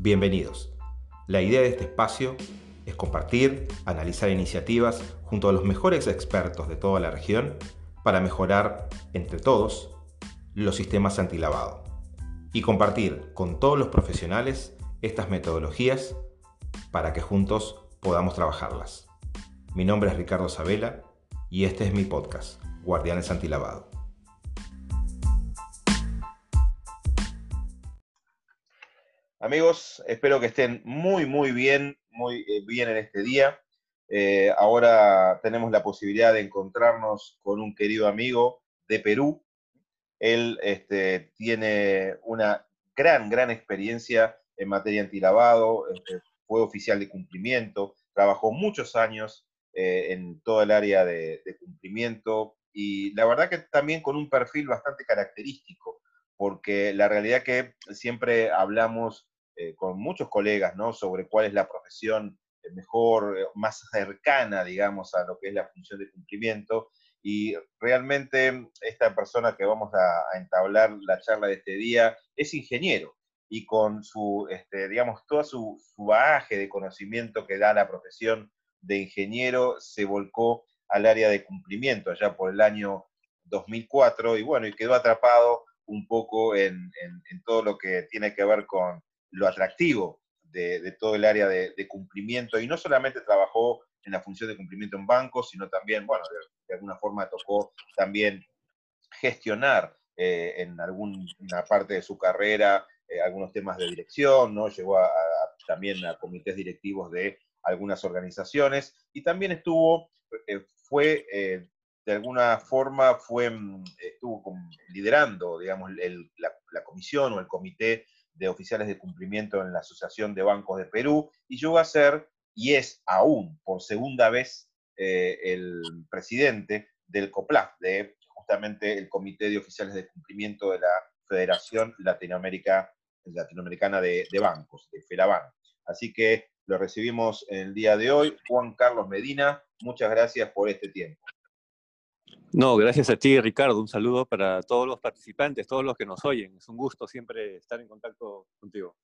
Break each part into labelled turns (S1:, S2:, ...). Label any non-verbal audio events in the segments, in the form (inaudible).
S1: Bienvenidos. La idea de este espacio es compartir, analizar iniciativas junto a los mejores expertos de toda la región para mejorar entre todos los sistemas antilavado y compartir con todos los profesionales estas metodologías para que juntos podamos trabajarlas. Mi nombre es Ricardo Sabela y este es mi podcast, Guardianes Antilavado. Amigos, espero que estén muy, muy bien, muy eh, bien en este día. Eh, ahora tenemos la posibilidad de encontrarnos con un querido amigo de Perú. Él este, tiene una gran, gran experiencia en materia antilavado, este, fue oficial de cumplimiento, trabajó muchos años eh, en todo el área de, cumplimiento y la verdad que también con un perfil bastante característico, porque la realidad que siempre hablamos eh, con muchos colegas ¿no? sobre cuál es la profesión mejor, eh, más cercana, digamos, a lo que es la función de cumplimiento. Y realmente esta persona que vamos a, a entablar la charla de este día es ingeniero y con su, este, digamos, todo su, su bagaje de conocimiento que da la profesión de ingeniero se volcó al área de cumplimiento allá por el año 2004 y bueno, y quedó atrapado un poco en, en, en todo lo que tiene que ver con lo atractivo de, todo el área de, cumplimiento y no solamente trabajó en la función de cumplimiento en bancos, sino también, bueno, de, alguna forma tocó también gestionar eh, en alguna parte de su carrera eh, algunos temas de dirección, ¿no? Llegó a, también a comités directivos de algunas organizaciones y también estuvo, eh, fue, eh, de alguna forma, fue, mm, estuvo liderando, digamos, la, comisión o el comité de oficiales de cumplimiento en la Asociación de Bancos de Perú y llegó a ser, y es aún por segunda vez, eh, el presidente del COPLAF, de justamente el Comité de Oficiales de Cumplimiento de la Federación Latinoamérica, Latinoamericana de, de Bancos, de FELABAN. Así que lo recibimos el día de hoy. Juan Carlos Medina, muchas gracias por este tiempo.
S2: No, gracias a ti, Ricardo. Un saludo para todos los participantes, todos los que nos oyen. Es un gusto siempre estar en contacto contigo.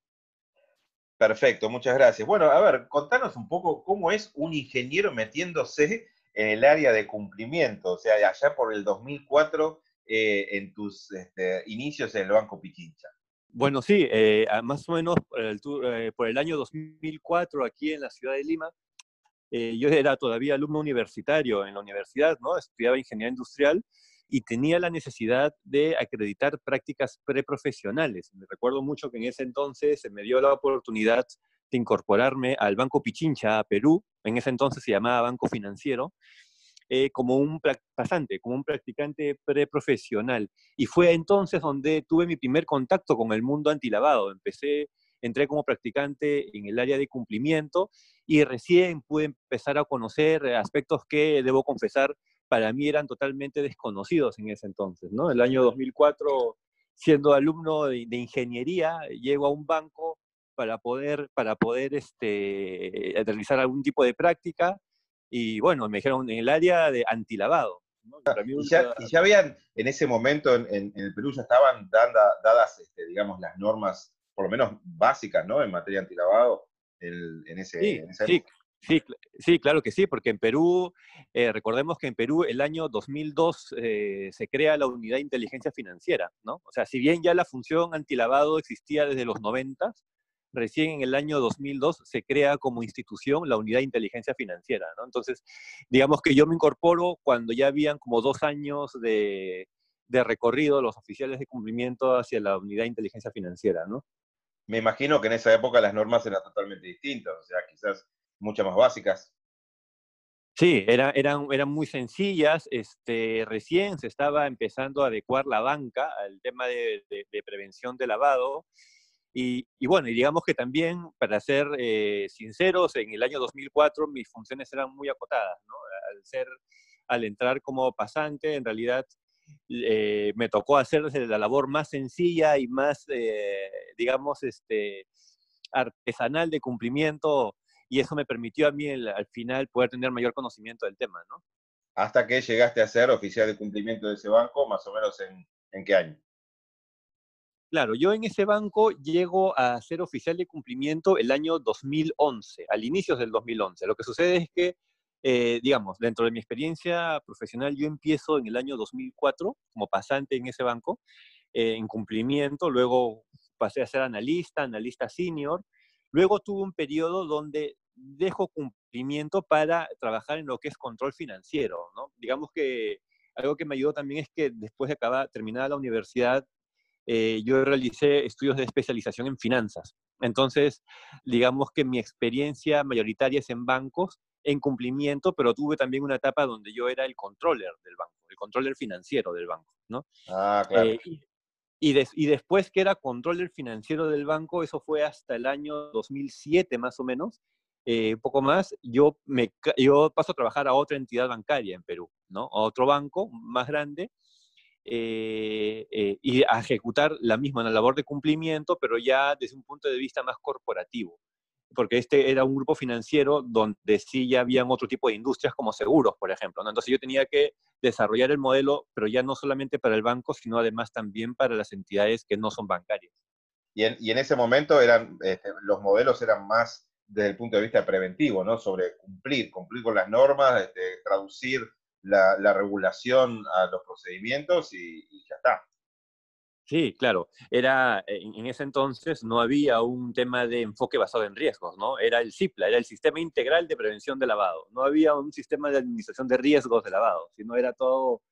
S1: Perfecto, muchas gracias. Bueno, a ver, contanos un poco cómo es un ingeniero metiéndose en el área de cumplimiento, o sea, allá por el 2004, eh, en tus este, inicios en el Banco Pichincha.
S2: Bueno, sí, eh, más o menos por el, eh, por el, año 2004 aquí en la ciudad de Lima, eh, yo era todavía alumno universitario en la universidad, ¿no? Estudiaba ingeniería industrial y tenía la necesidad de acreditar prácticas preprofesionales. Me recuerdo mucho que en ese entonces se me dio la oportunidad de incorporarme al Banco Pichincha, a Perú, en ese entonces se llamaba Banco Financiero, eh, como un pasante, como un practicante preprofesional. Y fue entonces donde tuve mi primer contacto con el mundo antilavado. Empecé, entré como practicante en el área de cumplimiento y recién pude empezar a conocer aspectos que, debo confesar, para mí eran totalmente desconocidos en ese entonces. ¿no? El año 2004, siendo alumno de, de ingeniería, llego a un banco para poder, para poder este, realizar algún tipo de práctica y bueno, me dijeron en el área de antilavado. ¿no?
S1: ¿Y, ya, y, ya, habían, en ese momento en, en, en el Perú ya estaban dadas, este, digamos, las normas, por lo menos básicas, ¿no? En materia de antilavado, el, en ese...
S2: Sí,
S1: en
S2: sí, sí, sí, claro que sí, porque en Perú, eh, recordemos que en Perú el año 2002 eh, se crea la unidad de inteligencia financiera, ¿no? O sea, si bien ya la función antilavado existía desde los 90, recién en el año 2002 se crea como institución la unidad de inteligencia financiera, ¿no? Entonces, digamos que yo me incorporo cuando ya habían como dos años de, de recorrido los oficiales de cumplimiento hacia la unidad de inteligencia financiera, ¿no?
S1: Me imagino que en esa época las normas eran totalmente distintas, o sea, quizás muchas más básicas.
S2: Sí, era, eran, eran muy sencillas. Este, recién se estaba empezando a adecuar la banca al tema de, prevención de lavado y, y, bueno, y digamos que también, para ser eh, sinceros, en el año 2004 mis funciones eran muy acotadas, ¿no? Al ser, al entrar como pasante, en realidad eh, me tocó hacer la labor más sencilla y más, eh, digamos, este, artesanal de cumplimiento, y eso me permitió a mí el, al final poder tener mayor conocimiento del tema, ¿no?
S1: Hasta que llegaste a ser oficial de cumplimiento de ese banco, más o menos en, en qué año?
S2: Claro, yo en ese banco llego a ser oficial de cumplimiento el año 2011, al inicio del 2011. Lo que sucede es que, eh, digamos, dentro de mi experiencia profesional, yo empiezo en el año 2004 como pasante en ese banco, eh, en cumplimiento, luego pasé a ser analista, analista senior, luego tuve un periodo donde dejo cumplimiento para trabajar en lo que es control financiero, ¿no? Digamos que algo que me ayudó también es que después de acabar, terminada la universidad, eh, yo realicé estudios de especialización en finanzas. Entonces, digamos que mi experiencia mayoritaria es en bancos, en cumplimiento, pero tuve también una etapa donde yo era el controller del banco, el controller financiero del banco, ¿no?
S1: Ah, claro.
S2: Eh, y, y, después que era controller financiero del banco, eso fue hasta el año 2007 más o menos, eh, poco más, yo, me, yo paso a trabajar a otra entidad bancaria en Perú, ¿no? A otro banco más grande, eh, eh, y a ejecutar la misma labor de cumplimiento, pero ya desde un punto de vista más corporativo, porque este era un grupo financiero donde sí ya habían otro tipo de industrias como seguros, por ejemplo. ¿no? Entonces yo tenía que desarrollar el modelo, pero ya no solamente para el banco, sino además también para las entidades que no son bancarias.
S1: Y en, ese momento eran, este, los modelos eran más desde el punto de vista preventivo, ¿no? Sobre cumplir, cumplir con las normas, este, traducir la, regulación a los procedimientos y, ya está.
S2: Sí, claro. Era, en, ese entonces no había un tema de enfoque basado en riesgos, ¿no? Era el CIPLA, era el Sistema Integral de Prevención de Lavado. No había un sistema de administración de riesgos de lavado, sino era todo,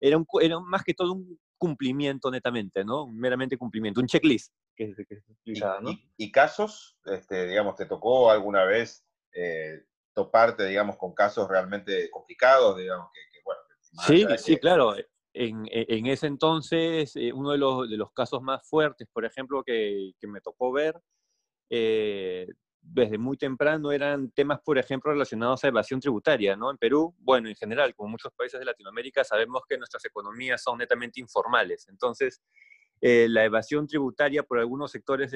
S2: era, un, era más que todo un cumplimiento netamente, ¿no? Meramente cumplimiento, un checklist que, que
S1: se ¿no? y, casos, este, digamos, te tocó alguna vez eh, toparte, digamos, con casos realmente complicados, digamos, que, bueno.
S2: Sí, sí, claro. En, en, ese entonces, eh, uno de los, de los, casos más fuertes, por ejemplo, que, que me tocó ver, eh, desde muy temprano eran temas, por ejemplo, relacionados a evasión tributaria, ¿no? En Perú, bueno, en general, como muchos países de Latinoamérica, sabemos que nuestras economías son netamente informales. Entonces, eh, la evasión tributaria por algunos sectores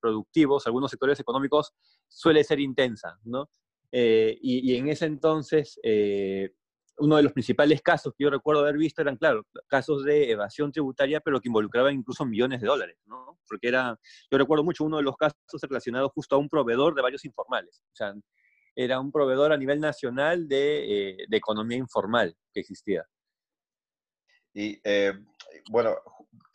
S2: productivos, algunos sectores económicos, suele ser intensa, ¿no? Eh, y, en ese entonces, eh, uno de los principales casos que yo recuerdo haber visto eran, claro, casos de evasión tributaria, pero que involucraban incluso millones de dólares, ¿no? Porque era, yo recuerdo mucho uno de los casos relacionados justo a un proveedor de varios informales. O sea, era un proveedor a nivel nacional de, eh, de economía informal que existía.
S1: Y bueno,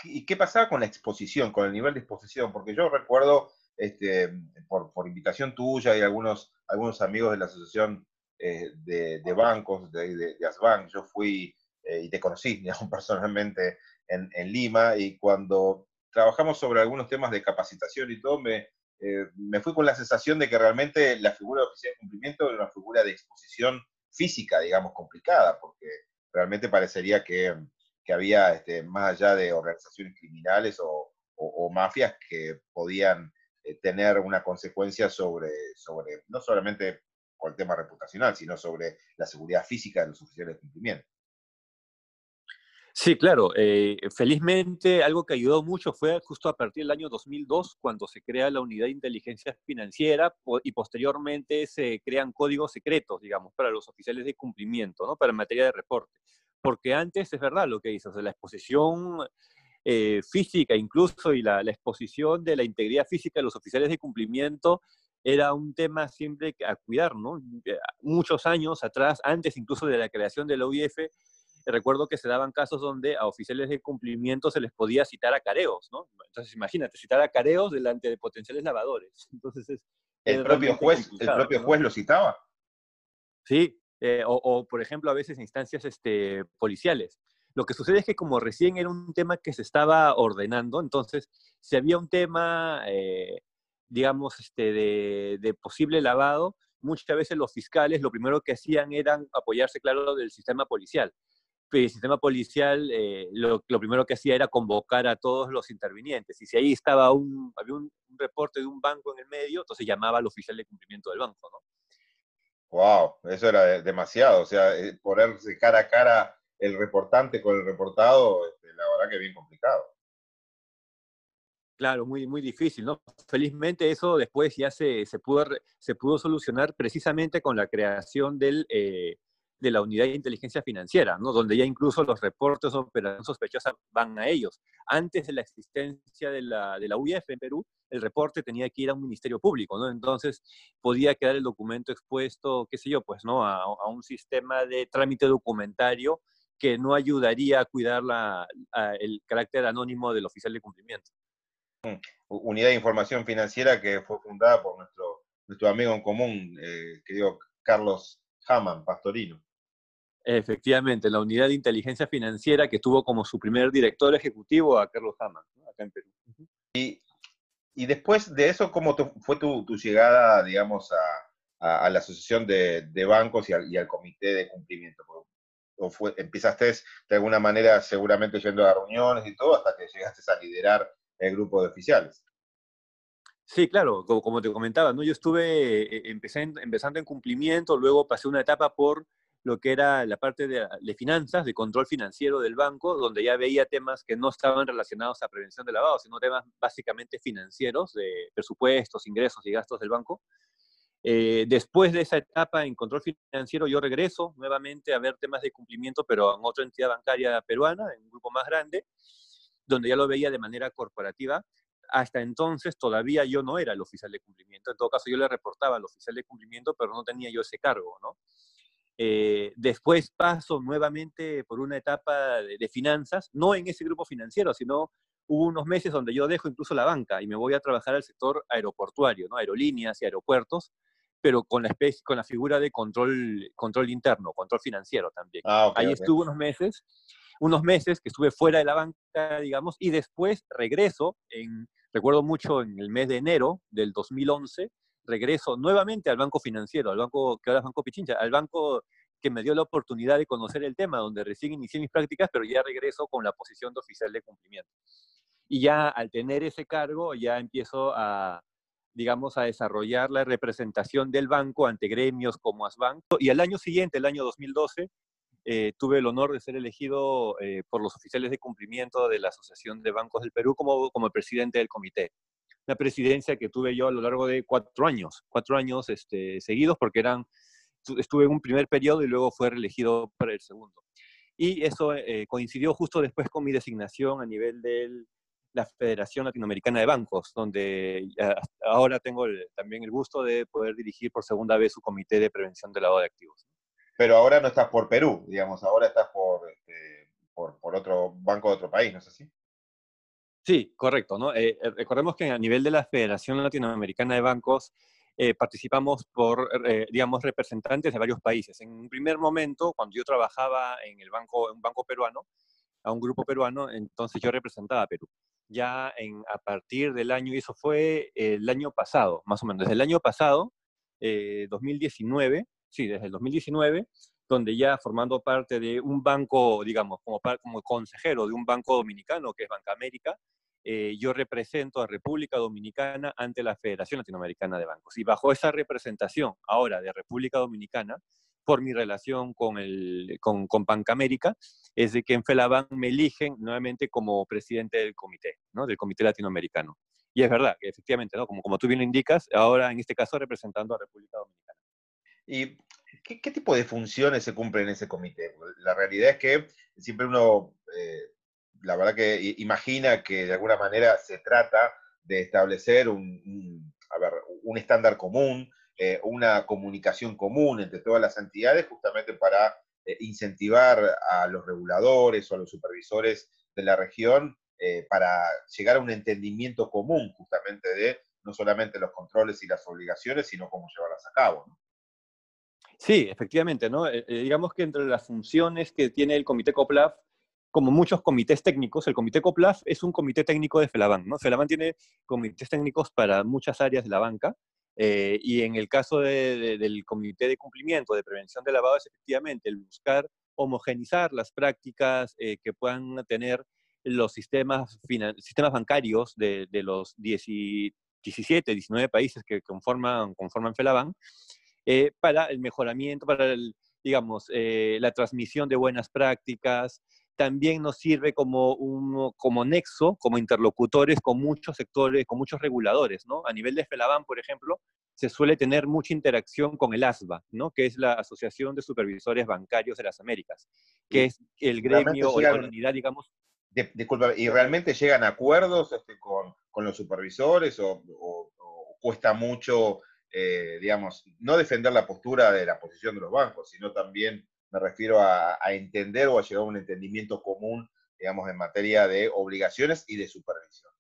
S1: ¿y qué pasaba con la exposición, con el nivel de exposición? Porque yo recuerdo este, por, por, invitación tuya y algunos, algunos amigos de la Asociación eh, de, de, Bancos, de, de, Asbank, yo fui eh, y te conocí (laughs) personalmente en, en, Lima y cuando trabajamos sobre algunos temas de capacitación y todo, me, eh, me fui con la sensación de que realmente la figura de oficial de cumplimiento era una figura de exposición física, digamos, complicada, porque realmente parecería que, que había, este, más allá de organizaciones criminales o, o, o mafias que podían eh, tener una consecuencia sobre, sobre, no solamente por el tema reputacional, sino sobre la seguridad física de los oficiales de cumplimiento.
S2: Sí, claro. Eh, felizmente, algo que ayudó mucho fue justo a partir del año 2002, cuando se crea la unidad de inteligencia financiera y posteriormente se crean códigos secretos, digamos, para los oficiales de cumplimiento, ¿no? Para materia de reporte. Porque antes, es verdad lo que dices, la exposición eh, física incluso y la, exposición de la integridad física de los oficiales de cumplimiento era un tema siempre a cuidar, ¿no? Eh, muchos años atrás, antes incluso de la creación de la OIF, recuerdo que se daban casos donde a oficiales de cumplimiento se les podía citar a careos, ¿no? Entonces, imagínate, citar a careos delante de potenciales lavadores. (laughs) Entonces, es,
S1: ¿El, propio juez, ¿El propio juez lo citaba?
S2: Sí, eh, o, o, por ejemplo, a veces instancias este, policiales. Lo que sucede es que como recién era un tema que se estaba ordenando, entonces, si había un tema, eh, digamos, este, de, posible lavado, muchas veces los fiscales lo primero que hacían era apoyarse, claro, del sistema policial. El sistema policial eh, lo, primero que hacía era convocar a todos los intervinientes. Y si ahí estaba un, había un, reporte de un banco en el medio, entonces llamaba al oficial de cumplimiento del banco, ¿no?
S1: Wow, eso era demasiado. O sea, eh, ponerse cara a cara el reportante con el reportado, este, la verdad que bien complicado.
S2: Claro, muy, muy difícil, ¿no? Felizmente eso después ya se, se, pudo, se pudo solucionar precisamente con la creación eh, de la unidad de inteligencia financiera, ¿no? donde ya incluso los reportes de operación sospechosa van a ellos. Antes de la existencia de la, UIF en Perú, el reporte tenía que ir a un ministerio público, ¿no? Entonces podía quedar el documento expuesto, qué sé yo, pues, ¿no? A, a un sistema de trámite documentario que no ayudaría a cuidar la, el carácter anónimo del oficial de cumplimiento.
S1: Unidad de Información Financiera que fue fundada por nuestro, nuestro amigo en común, eh, querido Carlos Haman, Pastorino.
S2: Efectivamente, la unidad de inteligencia financiera que tuvo como su primer director ejecutivo a Carlos Haman, acá en Perú.
S1: Y, y, después de eso, ¿cómo fue tu, tu, llegada, digamos, a, a, la Asociación de, de Bancos y al, y al, Comité de Cumplimiento? ¿O fue, empezaste de alguna manera seguramente yendo a reuniones y todo hasta que llegaste a liderar el grupo de oficiales?
S2: Sí, claro, como, te comentaba, ¿no? yo estuve, eh, empecé empezando en cumplimiento, luego pasé una etapa por lo que era la parte de, de, finanzas, de control financiero del banco, donde ya veía temas que no estaban relacionados a prevención de lavado, sino temas básicamente financieros, de presupuestos, ingresos y gastos del banco. Eh, después de esa etapa en control financiero, yo regreso nuevamente a ver temas de cumplimiento, pero en otra entidad bancaria peruana, en un grupo más grande, donde ya lo veía de manera corporativa. Hasta entonces todavía yo no era el oficial de cumplimiento. En todo caso, yo le reportaba al oficial de cumplimiento, pero no tenía yo ese cargo, ¿no? Eh, después paso nuevamente por una etapa de, de, finanzas, no en ese grupo financiero, sino hubo unos meses donde yo dejo incluso la banca y me voy a trabajar al sector aeroportuario, ¿no? aerolíneas y aeropuertos, pero con la, especie, con la figura de control, control interno, control financiero también. Ah, okay, Ahí okay. estuve unos meses, unos meses que estuve fuera de la banca, digamos, y después regreso, en, recuerdo mucho en el mes de enero del 2011, regreso nuevamente al banco financiero, al banco que ahora es Banco Pichincha, al banco que me dio la oportunidad de conocer el tema, donde recién inicié mis prácticas, pero ya regreso con la posición de oficial de cumplimiento. Y ya al tener ese cargo, ya empiezo a, digamos, a desarrollar la representación del banco ante gremios como Asbank. Y al año siguiente, el año 2012, eh, tuve el honor de ser elegido eh, por los oficiales de cumplimiento de la Asociación de Bancos del Perú como, como presidente del comité una presidencia que tuve yo a lo largo de cuatro años, cuatro años este, seguidos, porque eran, estuve en un primer periodo y luego fue reelegido para el segundo. Y eso eh, coincidió justo después con mi designación a nivel de la Federación Latinoamericana de Bancos, donde ahora tengo el, también el gusto de poder dirigir por segunda vez su comité de prevención del lavado de activos.
S1: Pero ahora no estás por Perú, digamos, ahora estás por, este, por, por otro banco de otro país, ¿no es así?
S2: Sí, correcto. ¿no? Eh, recordemos que a nivel de la Federación Latinoamericana de Bancos eh, participamos por, eh, digamos, representantes de varios países. En un primer momento, cuando yo trabajaba en el banco, en un banco peruano, a un grupo peruano, entonces yo representaba a Perú. Ya en, a partir del año, y eso fue el año pasado, más o menos, desde el año pasado, 2019, sí, desde el 2019, donde ya formando parte de un banco, digamos, como, como consejero de un banco dominicano, que es Banca América, eh, yo represento a República Dominicana ante la Federación Latinoamericana de Bancos. Y bajo esa representación ahora de República Dominicana, por mi relación con, el, con, con Banca América, es de que en FELABAN me eligen nuevamente como presidente del comité, ¿no? del Comité Latinoamericano. Y es verdad, efectivamente, ¿no? como, como tú bien lo indicas, ahora en este caso representando a República Dominicana.
S1: ¿Y qué, tipo de funciones se cumplen en ese comité? La realidad es que siempre uno... Eh, la verdad que imagina que de alguna manera se trata de establecer un, a ver, un estándar común, eh, una comunicación común entre todas las entidades, justamente para eh, incentivar a los reguladores o a los supervisores de la región para llegar a un entendimiento común justamente de no solamente los controles y las obligaciones, sino cómo llevarlas a cabo. ¿no?
S2: Sí, efectivamente, ¿no? Eh, digamos que entre las funciones que tiene el Comité COPLAF como muchos comités técnicos, el comité COPLAF es un comité técnico de FELABAN. ¿no? FELABAN tiene comités técnicos para muchas áreas de la banca, eh, y en el caso de, de, del comité de cumplimiento, de prevención de lavado, es efectivamente el buscar homogenizar las prácticas eh, que puedan tener los sistemas, sistemas bancarios de, de los 10 17, 19 países que conforman, conforman FELABAN, eh, para el mejoramiento, para el, digamos, eh, la transmisión de buenas prácticas, también nos sirve como, un, como nexo, como interlocutores con muchos sectores, con muchos reguladores, ¿no? A nivel de FELABAN, por ejemplo, se suele tener mucha interacción con el ASBA, ¿no? Que es la Asociación de Supervisores Bancarios de las Américas, que es el gremio o la unidad, digamos.
S1: disculpa, ¿y realmente llegan a acuerdos este, con, con, los supervisores o, cuesta mucho, eh, digamos, no defender la postura de la posición de los bancos, sino también me refiero a, entender o a llegar a un entendimiento común, digamos, en materia de obligaciones y de supervisión.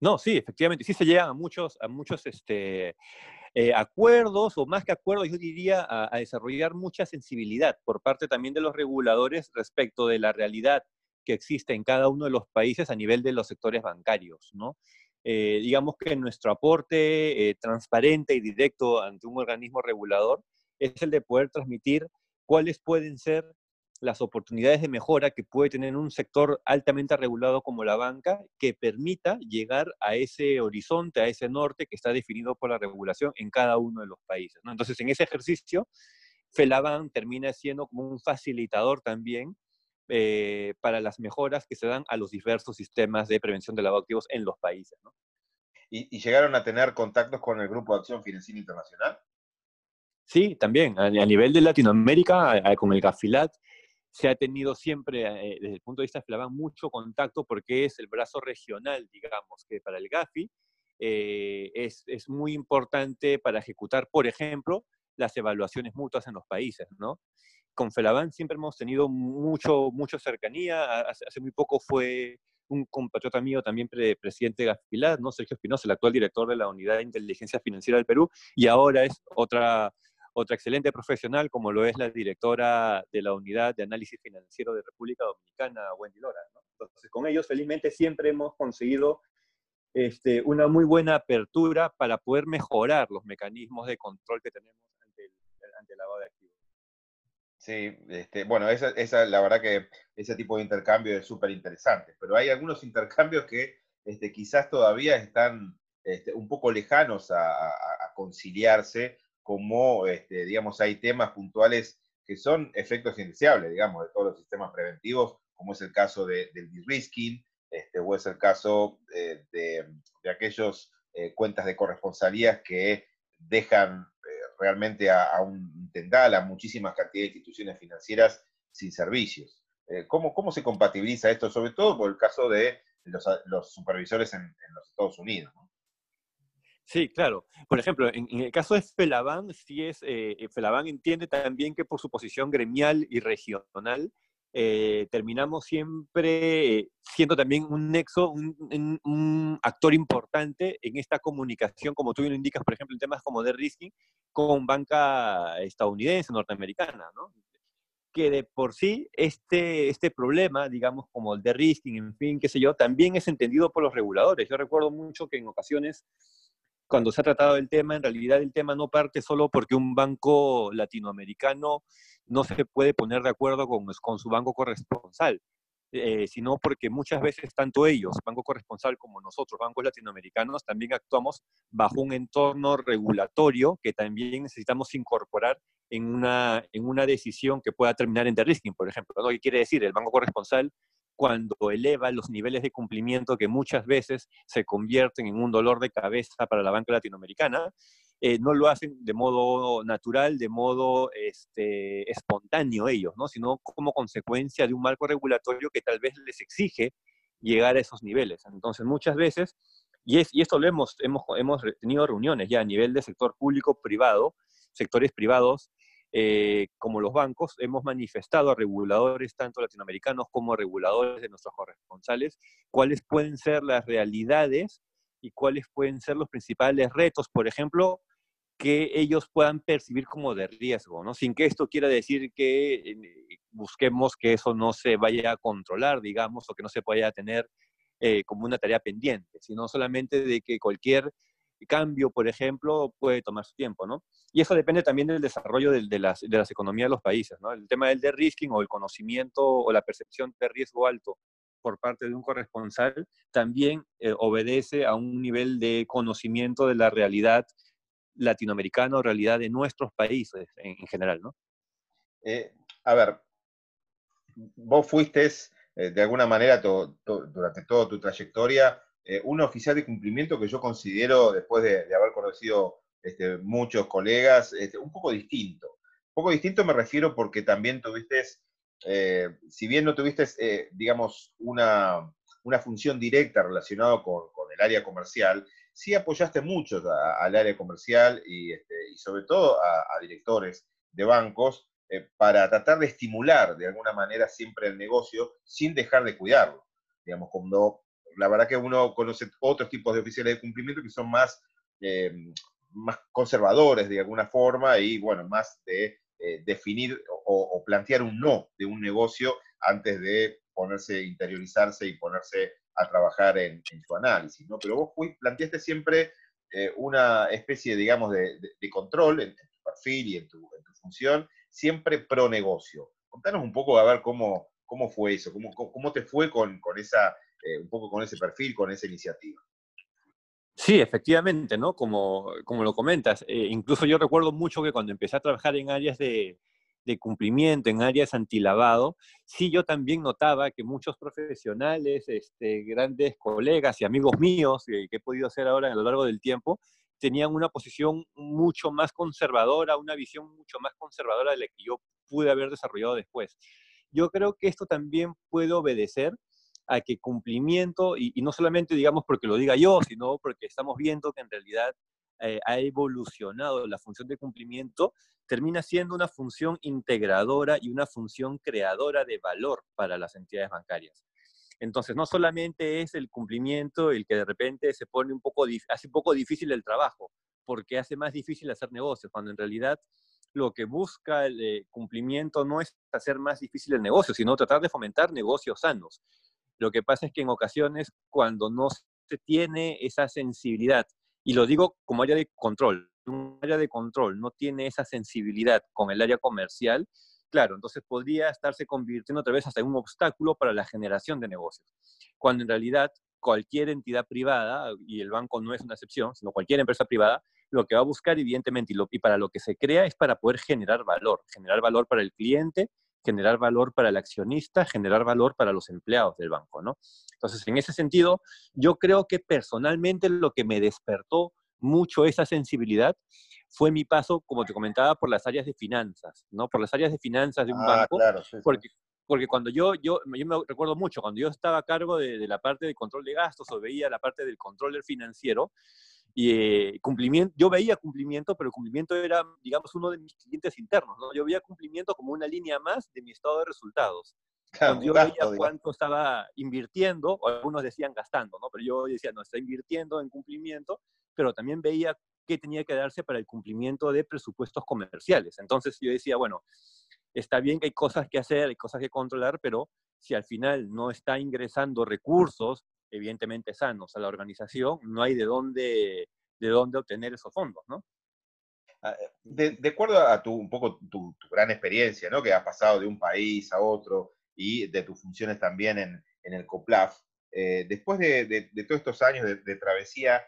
S2: No, sí, efectivamente, sí se llegan a muchos, a muchos este, eh, acuerdos, o más que acuerdos, yo diría a, desarrollar mucha sensibilidad por parte también de los reguladores respecto de la realidad que existe en cada uno de los países a nivel de los sectores bancarios, ¿no? Eh, digamos que nuestro aporte eh, transparente y directo ante un organismo regulador es el de poder transmitir cuáles pueden ser las oportunidades de mejora que puede tener un sector altamente regulado como la banca que permita llegar a ese horizonte, a ese norte que está definido por la regulación en cada uno de los países. Entonces, en ese ejercicio, FELABAN termina siendo como un facilitador también eh, para las mejoras que se dan a los diversos sistemas de prevención de lavado de activos en los países.
S1: ¿Y, ¿Y, llegaron a tener contactos con el Grupo de Acción Financiera Internacional?
S2: Sí, también. A, nivel de Latinoamérica, con el GAFILAT, se ha tenido siempre, eh, desde el punto de vista de Flaván, mucho contacto porque es el brazo regional, digamos, que para el GAFI eh, es, es, muy importante para ejecutar, por ejemplo, las evaluaciones mutuas en los países, ¿no? Con Felaban siempre hemos tenido mucho, mucha cercanía. Hace, hace, muy poco fue un compatriota mío, también presidente de ¿no? Sergio Espinosa, el actual director de la Unidad de Inteligencia Financiera del Perú, y ahora es otra otra excelente profesional como lo es la directora de la Unidad de Análisis Financiero de República Dominicana, Wendy Lora. Entonces, con ellos felizmente siempre hemos conseguido este, una muy buena apertura para poder mejorar los mecanismos de control que tenemos ante ante el lavado de activos.
S1: Sí, este, bueno, esa, esa, la verdad que ese tipo de intercambio es súper interesante, pero hay algunos intercambios que este, quizás todavía están este, un poco lejanos a, conciliarse como, este, digamos, hay temas puntuales que son efectos indeseables, digamos, de todos los sistemas preventivos, como es el caso del de-risking, este, o es el caso eh, de, de, aquellos eh, cuentas de corresponsalías que dejan realmente a, un tendal, a muchísimas cantidades de instituciones financieras sin servicios. ¿cómo, ¿Cómo se compatibiliza esto? Sobre todo por el caso de los, supervisores en, los Estados Unidos. ¿no?
S2: Sí, claro. Por ejemplo, en, el caso de Felaban, sí es, eh, eh entiende también que por su posición gremial y regional, eh, terminamos siempre siendo también un nexo, un, actor importante en esta comunicación, como tú bien indicas, por ejemplo, en temas como de risking, con banca estadounidense, norteamericana, ¿no? que de por sí este, este problema, digamos, como el de risking, en fin, qué sé yo, también es entendido por los reguladores. Yo recuerdo mucho que en ocasiones cuando se ha tratado el tema, en realidad el tema no parte solo porque un banco latinoamericano no se puede poner de acuerdo con, con su banco corresponsal, eh, sino porque muchas veces tanto ellos, banco corresponsal, como nosotros, bancos latinoamericanos, también actuamos bajo un entorno regulatorio que también necesitamos incorporar en una, en una decisión que pueda terminar en de-risking, por ejemplo. ¿Qué quiere decir? El banco corresponsal cuando eleva los niveles de cumplimiento que muchas veces se convierten en un dolor de cabeza para la banca latinoamericana, eh, no lo hacen de modo natural, de modo este, espontáneo ellos, ¿no? sino como consecuencia de un marco regulatorio que tal vez les exige llegar a esos niveles. Entonces, muchas veces, y, es, y esto lo hemos, hemos, hemos tenido reuniones ya a nivel de sector público-privado, sectores privados, eh, como los bancos, hemos manifestado a reguladores, tanto latinoamericanos como a reguladores de nuestros corresponsales, cuáles pueden ser las realidades y cuáles pueden ser los principales retos, por ejemplo, que ellos puedan percibir como de riesgo, ¿no? Sin que esto quiera decir que eh, busquemos que eso no se vaya a controlar, digamos, o que no se vaya a tener eh, como una tarea pendiente, sino solamente de que cualquier cambio, por ejemplo, puede tomar su tiempo, ¿no? Y eso depende también del desarrollo de, las, de las, economías de los países, ¿no? El tema del de-risking o el conocimiento o la percepción de riesgo alto por parte de un corresponsal también eh, obedece a un nivel de conocimiento de la realidad latinoamericana o realidad de nuestros países en, general, ¿no?
S1: Eh, a ver, vos fuiste, eh, de alguna manera, durante toda tu trayectoria, eh, un oficial de cumplimiento que yo considero, después de, haber conocido este, muchos colegas, este, un poco distinto. Un poco distinto me refiero porque también tuviste, eh, si bien no tuviste, digamos, una, función directa relacionada con, el área comercial, sí apoyaste mucho al área comercial y, este, sobre todo a directores de bancos eh, para tratar de estimular de alguna manera siempre el negocio sin dejar de cuidarlo. Digamos, cuando la verdad que uno conoce otros tipos de oficiales de cumplimiento que son más, eh, más conservadores de alguna forma y bueno, más de eh, definir o, plantear un no de un negocio antes de ponerse, interiorizarse y ponerse a trabajar en, su análisis, ¿no? Pero vos planteaste siempre una especie, digamos, de, control en, tu perfil y en tu, en tu función, siempre pro negocio. Contanos un poco a ver cómo, cómo fue eso, cómo, cómo te fue con, con esa, eh, un poco con ese perfil, con esa iniciativa.
S2: Sí, efectivamente, ¿no? Como, como lo comentas, eh, incluso yo recuerdo mucho que cuando empecé a trabajar en áreas de, cumplimiento, en áreas antilavado, sí yo también notaba que muchos profesionales, este, grandes colegas y amigos míos, eh, que he podido hacer ahora a lo largo del tiempo, tenían una posición mucho más conservadora, una visión mucho más conservadora de la que yo pude haber desarrollado después. Yo creo que esto también puede obedecer a que cumplimiento, y, no solamente digamos porque lo diga yo, sino porque estamos viendo que en realidad eh, ha evolucionado la función de cumplimiento, termina siendo una función integradora y una función creadora de valor para las entidades bancarias. Entonces, no solamente es el cumplimiento el que de repente se pone un poco, hace un poco difícil el trabajo, porque hace más difícil hacer negocios, cuando en realidad lo que busca el eh, cumplimiento no es hacer más difícil el negocio, sino tratar de fomentar negocios sanos. Lo que pasa es que en ocasiones, cuando no se tiene esa sensibilidad, y lo digo como área de control, un área de control no tiene esa sensibilidad con el área comercial, claro, entonces podría estarse convirtiendo otra vez hasta en un obstáculo para la generación de negocios, cuando en realidad cualquier entidad privada, y el banco no es una excepción, sino cualquier empresa privada, lo que va a buscar evidentemente y, para lo que se crea es para poder generar valor, generar valor para el cliente, generar valor para el accionista, generar valor para los empleados del banco, ¿no? Entonces, en ese sentido, yo creo que personalmente lo que me despertó mucho esa sensibilidad fue mi paso, como te comentaba, por las áreas de finanzas, ¿no? Por las áreas de finanzas de un ah, banco. porque, porque cuando yo, yo, yo me recuerdo mucho, cuando yo estaba a cargo de, la parte de control de gastos o veía la parte del control financiero, y eh, cumplimiento, yo veía cumplimiento, pero el cumplimiento era, digamos, uno de mis clientes internos, ¿no? Yo veía cumplimiento como una línea más de mi estado de resultados. cuando yo veía cuánto estaba invirtiendo, o algunos decían gastando, ¿no? Pero yo decía, no, está invirtiendo en cumplimiento, pero también veía que tenía que darse para el cumplimiento de presupuestos comerciales. Entonces yo decía, bueno, está bien que hay cosas que hacer, hay cosas que controlar, pero si al final no está ingresando recursos, evidentemente sanos, a la organización, no hay de dónde, de dónde obtener esos fondos, ¿no?
S1: Ah, eh, de, acuerdo a tu, un poco tu, gran experiencia, ¿no? Que has pasado de un país a otro y de tus funciones también en, el COPLAF, eh, después de, todos estos años de, travesía,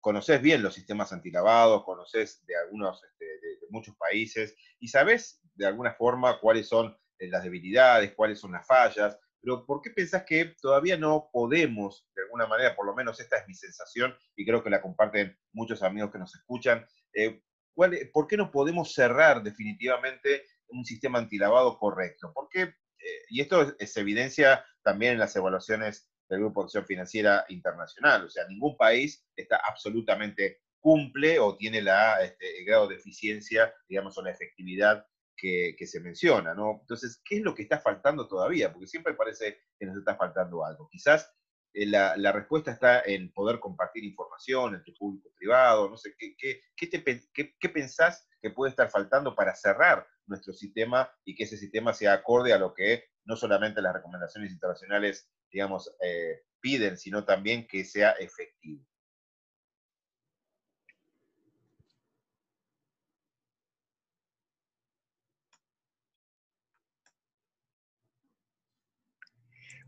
S1: conoces bien los sistemas antilavados, conoces de algunos, este, de, muchos países y sabes de alguna forma cuáles son eh, las debilidades, cuáles son las fallas, pero ¿por qué pensás que todavía no podemos, de alguna manera, por lo menos esta es mi sensación y creo que la comparten muchos amigos que nos escuchan, eh, ¿por qué no podemos cerrar definitivamente un sistema antilavado correcto? Porque, eh, y esto es, evidencia también en las evaluaciones del Grupo de Acción Financiera Internacional. O sea, ningún país está absolutamente cumple o tiene la, este, el grado de eficiencia, digamos, o la efectividad que, se menciona, ¿no? Entonces, ¿qué es lo que está faltando todavía? Porque siempre parece que nos está faltando algo. Quizás eh, la, respuesta está en poder compartir información entre público y privado, no sé, ¿qué, qué, qué, qué pensás que puede estar faltando para cerrar nuestro sistema y que ese sistema sea acorde a lo que no solamente las recomendaciones internacionales digamos, eh, piden, sino también que sea efectivo.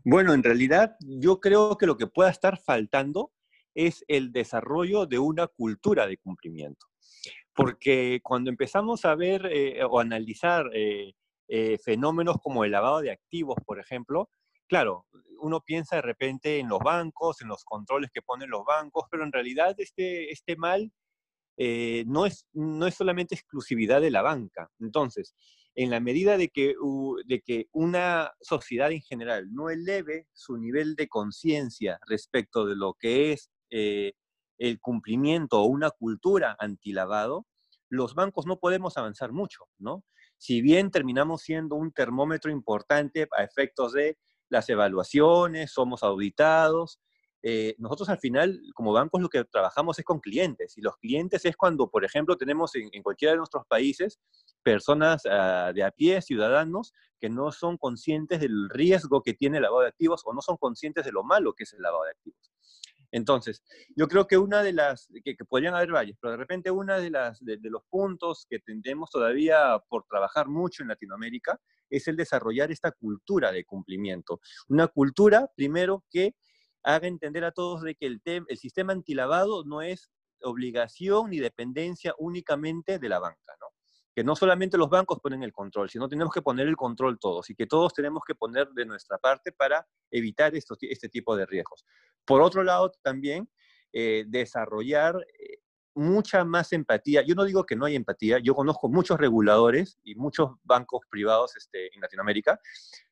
S2: Bueno, en realidad yo creo que lo que pueda estar faltando es el desarrollo de una cultura de cumplimiento. Porque cuando empezamos a ver eh, o analizar eh, eh, fenómenos como el lavado de activos, por ejemplo, claro, uno piensa de repente en los bancos, en los controles que ponen los bancos, pero en realidad este, este mal no, es, no es solamente exclusividad de la banca. Entonces, en la medida de que, de que una sociedad en general no eleve su nivel de conciencia respecto de lo que es eh, el cumplimiento o una cultura antilavado, los bancos no podemos avanzar mucho, ¿no? Si bien terminamos siendo un termómetro importante a efectos de las evaluaciones, somos auditados. Eh, nosotros al final, como bancos, lo que trabajamos es con clientes. Y los clientes es cuando, por ejemplo, tenemos en, cualquiera de nuestros países personas ah, de a pie, ciudadanos, que no son conscientes del riesgo que tiene el lavado de activos o no son conscientes de lo malo que es el lavado de activos. Entonces, yo creo que una de las, que, podrían haber varias, pero de repente una de, las, de, los puntos que tendemos todavía por trabajar mucho en Latinoamérica es el desarrollar esta cultura de cumplimiento. Una cultura, primero, que haga entender a todos de que el, el sistema antilavado no es obligación ni dependencia únicamente de la banca, ¿no? que no solamente los bancos ponen el control, sino tenemos que poner el control todos y que todos tenemos que poner de nuestra parte para evitar este tipo de riesgos. Por otro lado, también eh, desarrollar eh, mucha más empatía. Yo no digo que no hay empatía, yo conozco muchos reguladores y muchos bancos privados este, en Latinoamérica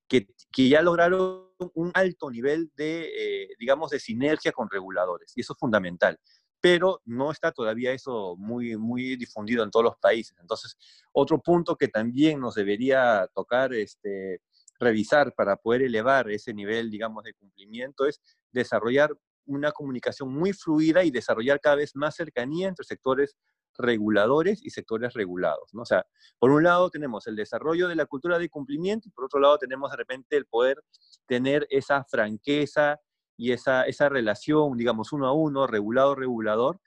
S2: que, que, ya lograron un alto nivel de, eh, digamos, de sinergia con reguladores, y eso es fundamental pero no está todavía eso muy, muy difundido en todos los países. Entonces, otro punto que también nos debería tocar este, revisar para poder elevar ese nivel, digamos, de cumplimiento es desarrollar una comunicación muy fluida y desarrollar cada vez más cercanía entre sectores reguladores y sectores regulados. ¿no? O sea, por un lado tenemos el desarrollo de la cultura de cumplimiento y por otro lado tenemos de repente el poder tener esa franqueza y esa, esa relación, digamos, uno a uno, regulado-regulador,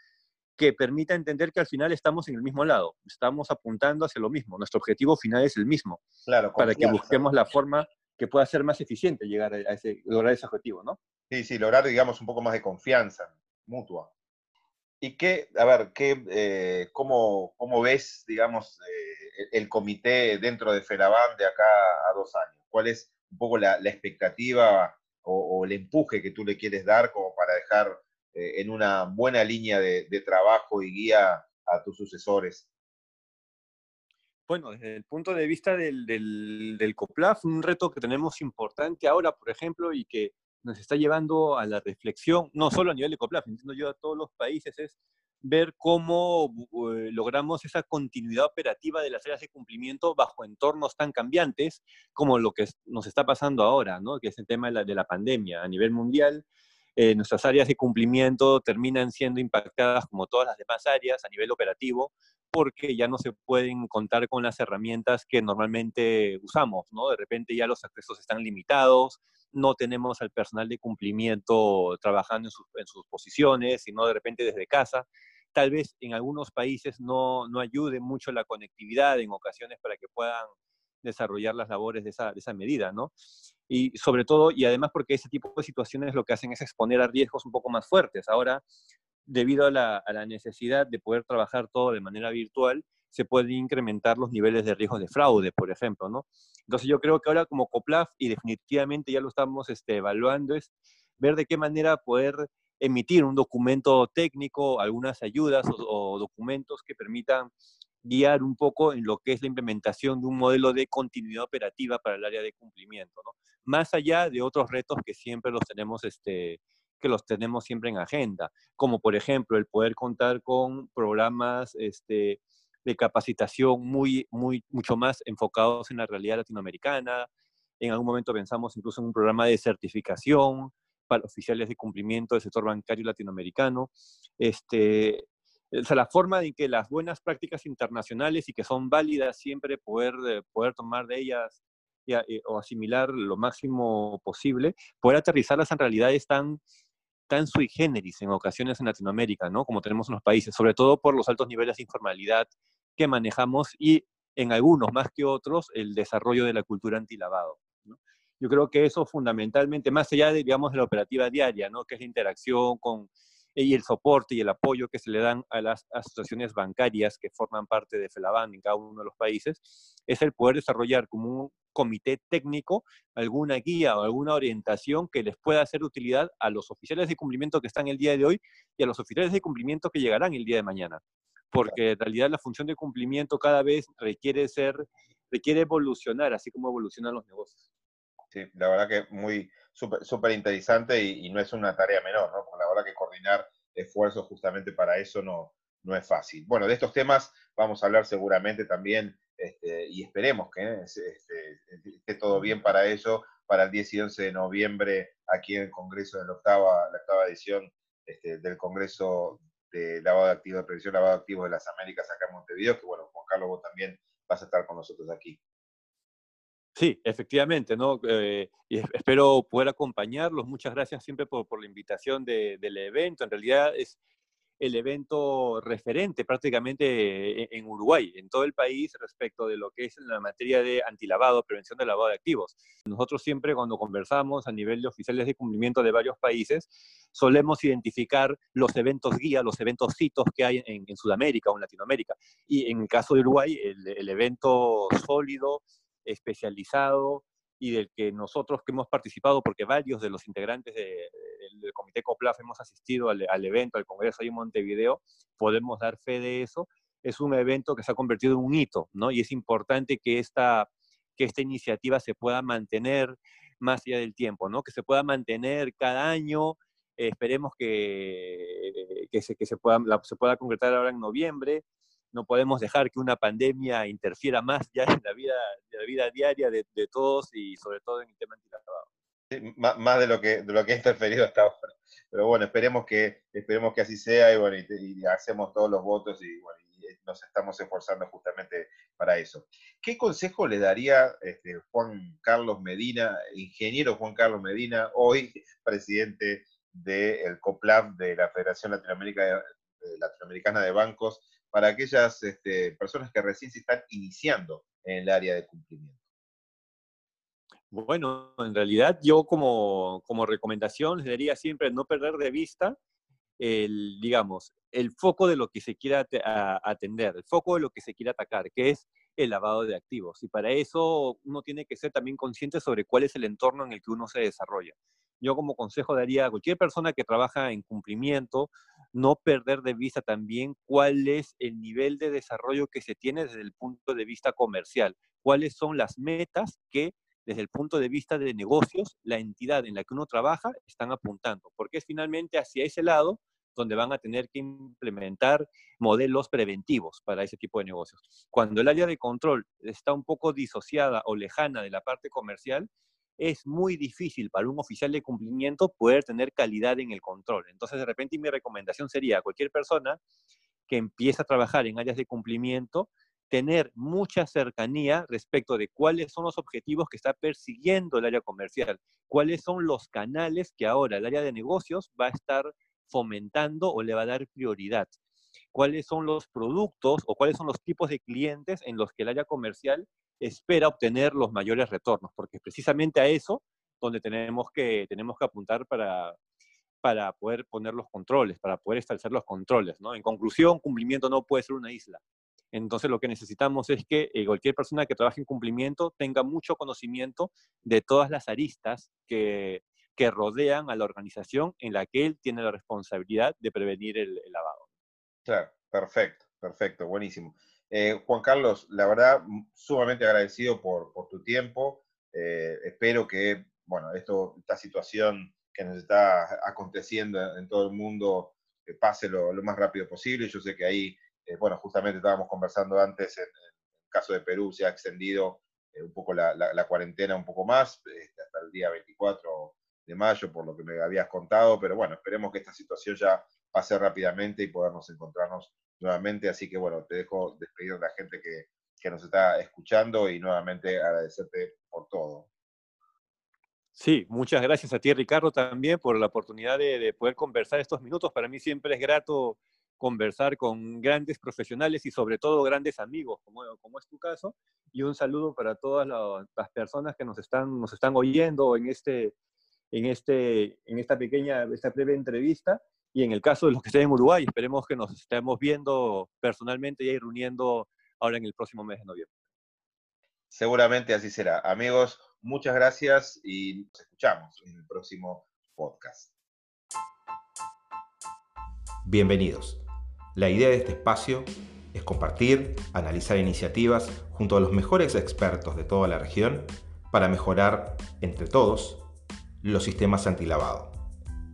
S2: que permita entender que al final estamos en el mismo lado, estamos apuntando hacia lo mismo, nuestro objetivo final es el mismo,
S1: claro,
S2: para que busquemos la forma que pueda ser más eficiente llegar a ese, lograr ese objetivo, ¿no?
S1: Sí, sí, lograr, digamos, un poco más de confianza mutua. ¿Y qué, a ver, qué, eh, cómo, cómo, ves, digamos, eh, el comité dentro de FENABAN de acá a dos años? ¿Cuál es un poco la, expectativa o, el empuje que tú le quieres dar como para dejar eh, en una buena línea de, trabajo y guía a tus sucesores?
S2: Bueno, desde el punto de vista del, del, COPLAF, un reto que tenemos importante ahora, por ejemplo, y que nos está llevando a la reflexión, no solo a nivel de COPLAF, entiendo yo a todos los países, es ver cómo eh, logramos esa continuidad operativa de las áreas de cumplimiento bajo entornos tan cambiantes como lo que nos está pasando ahora, ¿no? que es el tema de la, pandemia a nivel mundial. Eh, nuestras áreas de cumplimiento terminan siendo impactadas como todas las demás áreas a nivel operativo porque ya no se pueden contar con las herramientas que normalmente usamos, ¿no? De repente ya los accesos están limitados, no tenemos al personal de cumplimiento trabajando en sus, en sus posiciones, sino de repente desde casa tal vez en algunos países no, no ayude mucho la conectividad en ocasiones para que puedan desarrollar las labores de esa, de esa medida, ¿no? Y sobre todo, y además porque ese tipo de situaciones lo que hacen es exponer a riesgos un poco más fuertes. Ahora, debido a la, a la necesidad de poder trabajar todo de manera virtual, se pueden incrementar los niveles de riesgos de fraude, por ejemplo, ¿no? Entonces yo creo que ahora como COPLAF, y definitivamente ya lo estamos este, evaluando, es ver de qué manera poder emitir un documento técnico, algunas ayudas o, documentos que permitan guiar un poco en lo que es la implementación de un modelo de continuidad operativa para el área de cumplimiento, ¿no? Más allá de otros retos que siempre los tenemos, este, que los tenemos siempre en agenda, como por ejemplo el poder contar con programas este, de capacitación muy, muy, mucho más enfocados en la realidad latinoamericana. En algún momento pensamos incluso en un programa de certificación oficiales de cumplimiento del sector bancario latinoamericano. Este, o sea, la forma en que las buenas prácticas internacionales y que son válidas siempre poder, eh, poder tomar de ellas eh, o asimilar lo máximo posible, poder aterrizarlas en realidades tan, tan sui generis en ocasiones en Latinoamérica, ¿no? Como tenemos en los países, sobre todo por los altos niveles de informalidad que manejamos y en algunos más que otros el desarrollo de la cultura antilavado. Yo creo que eso fundamentalmente, más allá de, digamos, de la operativa diaria, ¿no? que es la interacción con y el soporte y el apoyo que se le dan a las asociaciones bancarias que forman parte de FELABAN en cada uno de los países, es el poder desarrollar como un comité técnico alguna guía o alguna orientación que les pueda hacer utilidad a los oficiales de cumplimiento que están el día de hoy y a los oficiales de cumplimiento que llegarán el día de mañana. Porque en realidad la función de cumplimiento cada vez requiere ser, requiere evolucionar, así como evolucionan los negocios.
S1: Sí, la verdad que muy súper interesante y, no es una tarea menor, ¿no? Porque la verdad que coordinar esfuerzos justamente para eso no, no es fácil. Bueno, de estos temas vamos a hablar seguramente también este, y esperemos que este, esté todo bien para eso, para el 10 y 11 de noviembre aquí en el Congreso de la octava, la octava edición este, del Congreso de lavado de activos, de prevención lavado de activos de las Américas acá en Montevideo, que bueno, Juan Carlos, vos también vas a estar con nosotros aquí.
S2: Sí, efectivamente, ¿no? Eh, y espero poder acompañarlos. Muchas gracias siempre por, por la invitación del evento. En realidad es el evento referente prácticamente e, en Uruguay, en todo el país, respecto de lo que es la materia de antilavado, prevención de lavado de activos. Nosotros siempre cuando conversamos a nivel de oficiales de cumplimiento de varios países, solemos identificar los eventos guía, los eventos citos que hay en, Sudamérica o en Latinoamérica. Y en el caso de Uruguay, el evento sólido, especializado, y del que nosotros que hemos participado, porque varios de los integrantes del Comité COPLAF hemos asistido al, evento, al Congreso ahí en Montevideo, podemos dar fe de eso. Es un evento que se ha convertido en un hito, ¿no? Y es importante que esta, que esta iniciativa se pueda mantener más allá del tiempo, ¿no? Que se pueda mantener cada año. esperemos que, que, se, que se, pueda, se pueda concretar ahora en noviembre no podemos dejar que una pandemia interfiera más ya en la vida, la vida diaria de, todos y sobre todo en el tema antilavado.
S1: Más, de lo que de lo que ha interferido hasta ahora. Pero bueno, esperemos que, esperemos que así sea y, bueno, y, hacemos todos los votos y, bueno, nos estamos esforzando justamente para eso. ¿Qué consejo le daría este, Juan Carlos Medina, ingeniero Juan Carlos Medina, hoy presidente del COPLAF de la Federación Latinoamericana de Bancos, para aquellas este, personas que recién se están iniciando en el área de cumplimiento?
S2: Bueno, en realidad yo como, como recomendación les diría siempre no perder de vista el, digamos, el foco de lo que se quiera atender, el foco de lo que se quiere atacar, que es el lavado de activos. Y para eso uno tiene que ser también consciente sobre cuál es el entorno en el que uno se desarrolla. Yo como consejo daría a cualquier persona que trabaja en cumplimiento, no perder de vista también cuál es el nivel de desarrollo que se tiene desde el punto de vista comercial, cuáles son las metas que desde el punto de vista de negocios, la entidad en la que uno trabaja están apuntando, porque es finalmente hacia ese lado donde van a tener que implementar modelos preventivos para ese tipo de negocios. Cuando el área de control está un poco disociada o lejana de la parte comercial, es muy difícil para un oficial de cumplimiento poder tener calidad en el control. Entonces, de repente, mi recomendación sería a cualquier persona que empiece a trabajar en áreas de cumplimiento, tener mucha cercanía respecto de cuáles son los objetivos que está persiguiendo el área comercial, cuáles son los canales que ahora el área de negocios va a estar fomentando o le va a dar prioridad, cuáles son los productos o cuáles son los tipos de clientes en los que el área comercial espera obtener los mayores retornos, porque precisamente a eso donde tenemos que, tenemos que apuntar para, para poder poner los controles, para poder establecer los controles. ¿no? En conclusión, cumplimiento no puede ser una isla. Entonces lo que necesitamos es que eh, cualquier persona que trabaje en cumplimiento tenga mucho conocimiento de todas las aristas que, que rodean a la organización en la que él tiene la responsabilidad de prevenir el, lavado.
S1: Claro, perfecto, perfecto, buenísimo. Eh, Juan Carlos, la verdad, sumamente agradecido por, tu tiempo. Eh, espero que, bueno, esto, esta situación que nos está aconteciendo en todo el mundo pase lo, más rápido posible. Yo sé que ahí, bueno, justamente estábamos conversando antes, en, el caso de Perú se ha extendido un poco la, cuarentena un poco más, este, hasta el día 24 de mayo, por lo que me habías contado, pero bueno, esperemos que esta situación ya pase rápidamente y podamos encontrarnos nuevamente. Así que bueno, te dejo despedir a la gente que, nos está escuchando y nuevamente agradecerte por todo.
S2: Sí, muchas gracias a ti, Ricardo, también por la oportunidad de, poder conversar estos minutos. Para mí siempre es grato conversar con grandes profesionales y sobre todo grandes amigos, como, como es tu caso. Y un saludo para todas las personas que nos están, nos están oyendo en, este, en, este, en esta pequeña, esta breve entrevista Y en el caso de los que estén en Uruguay, esperemos que nos estemos viendo personalmente y reuniendo ahora en el próximo mes de noviembre.
S3: Seguramente así será. Amigos, muchas gracias y nos escuchamos en el próximo podcast.
S1: Bienvenidos. La idea de este espacio es compartir, analizar iniciativas junto a los mejores expertos de toda la región para mejorar entre todos los sistemas antilavado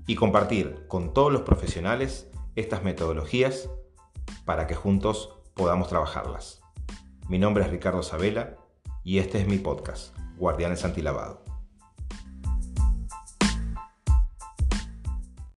S1: y compartir con todos los profesionales estas metodologías para que juntos podamos trabajarlas. Mi nombre es Ricardo Sabela y este es mi podcast, Guardianes Antilavado.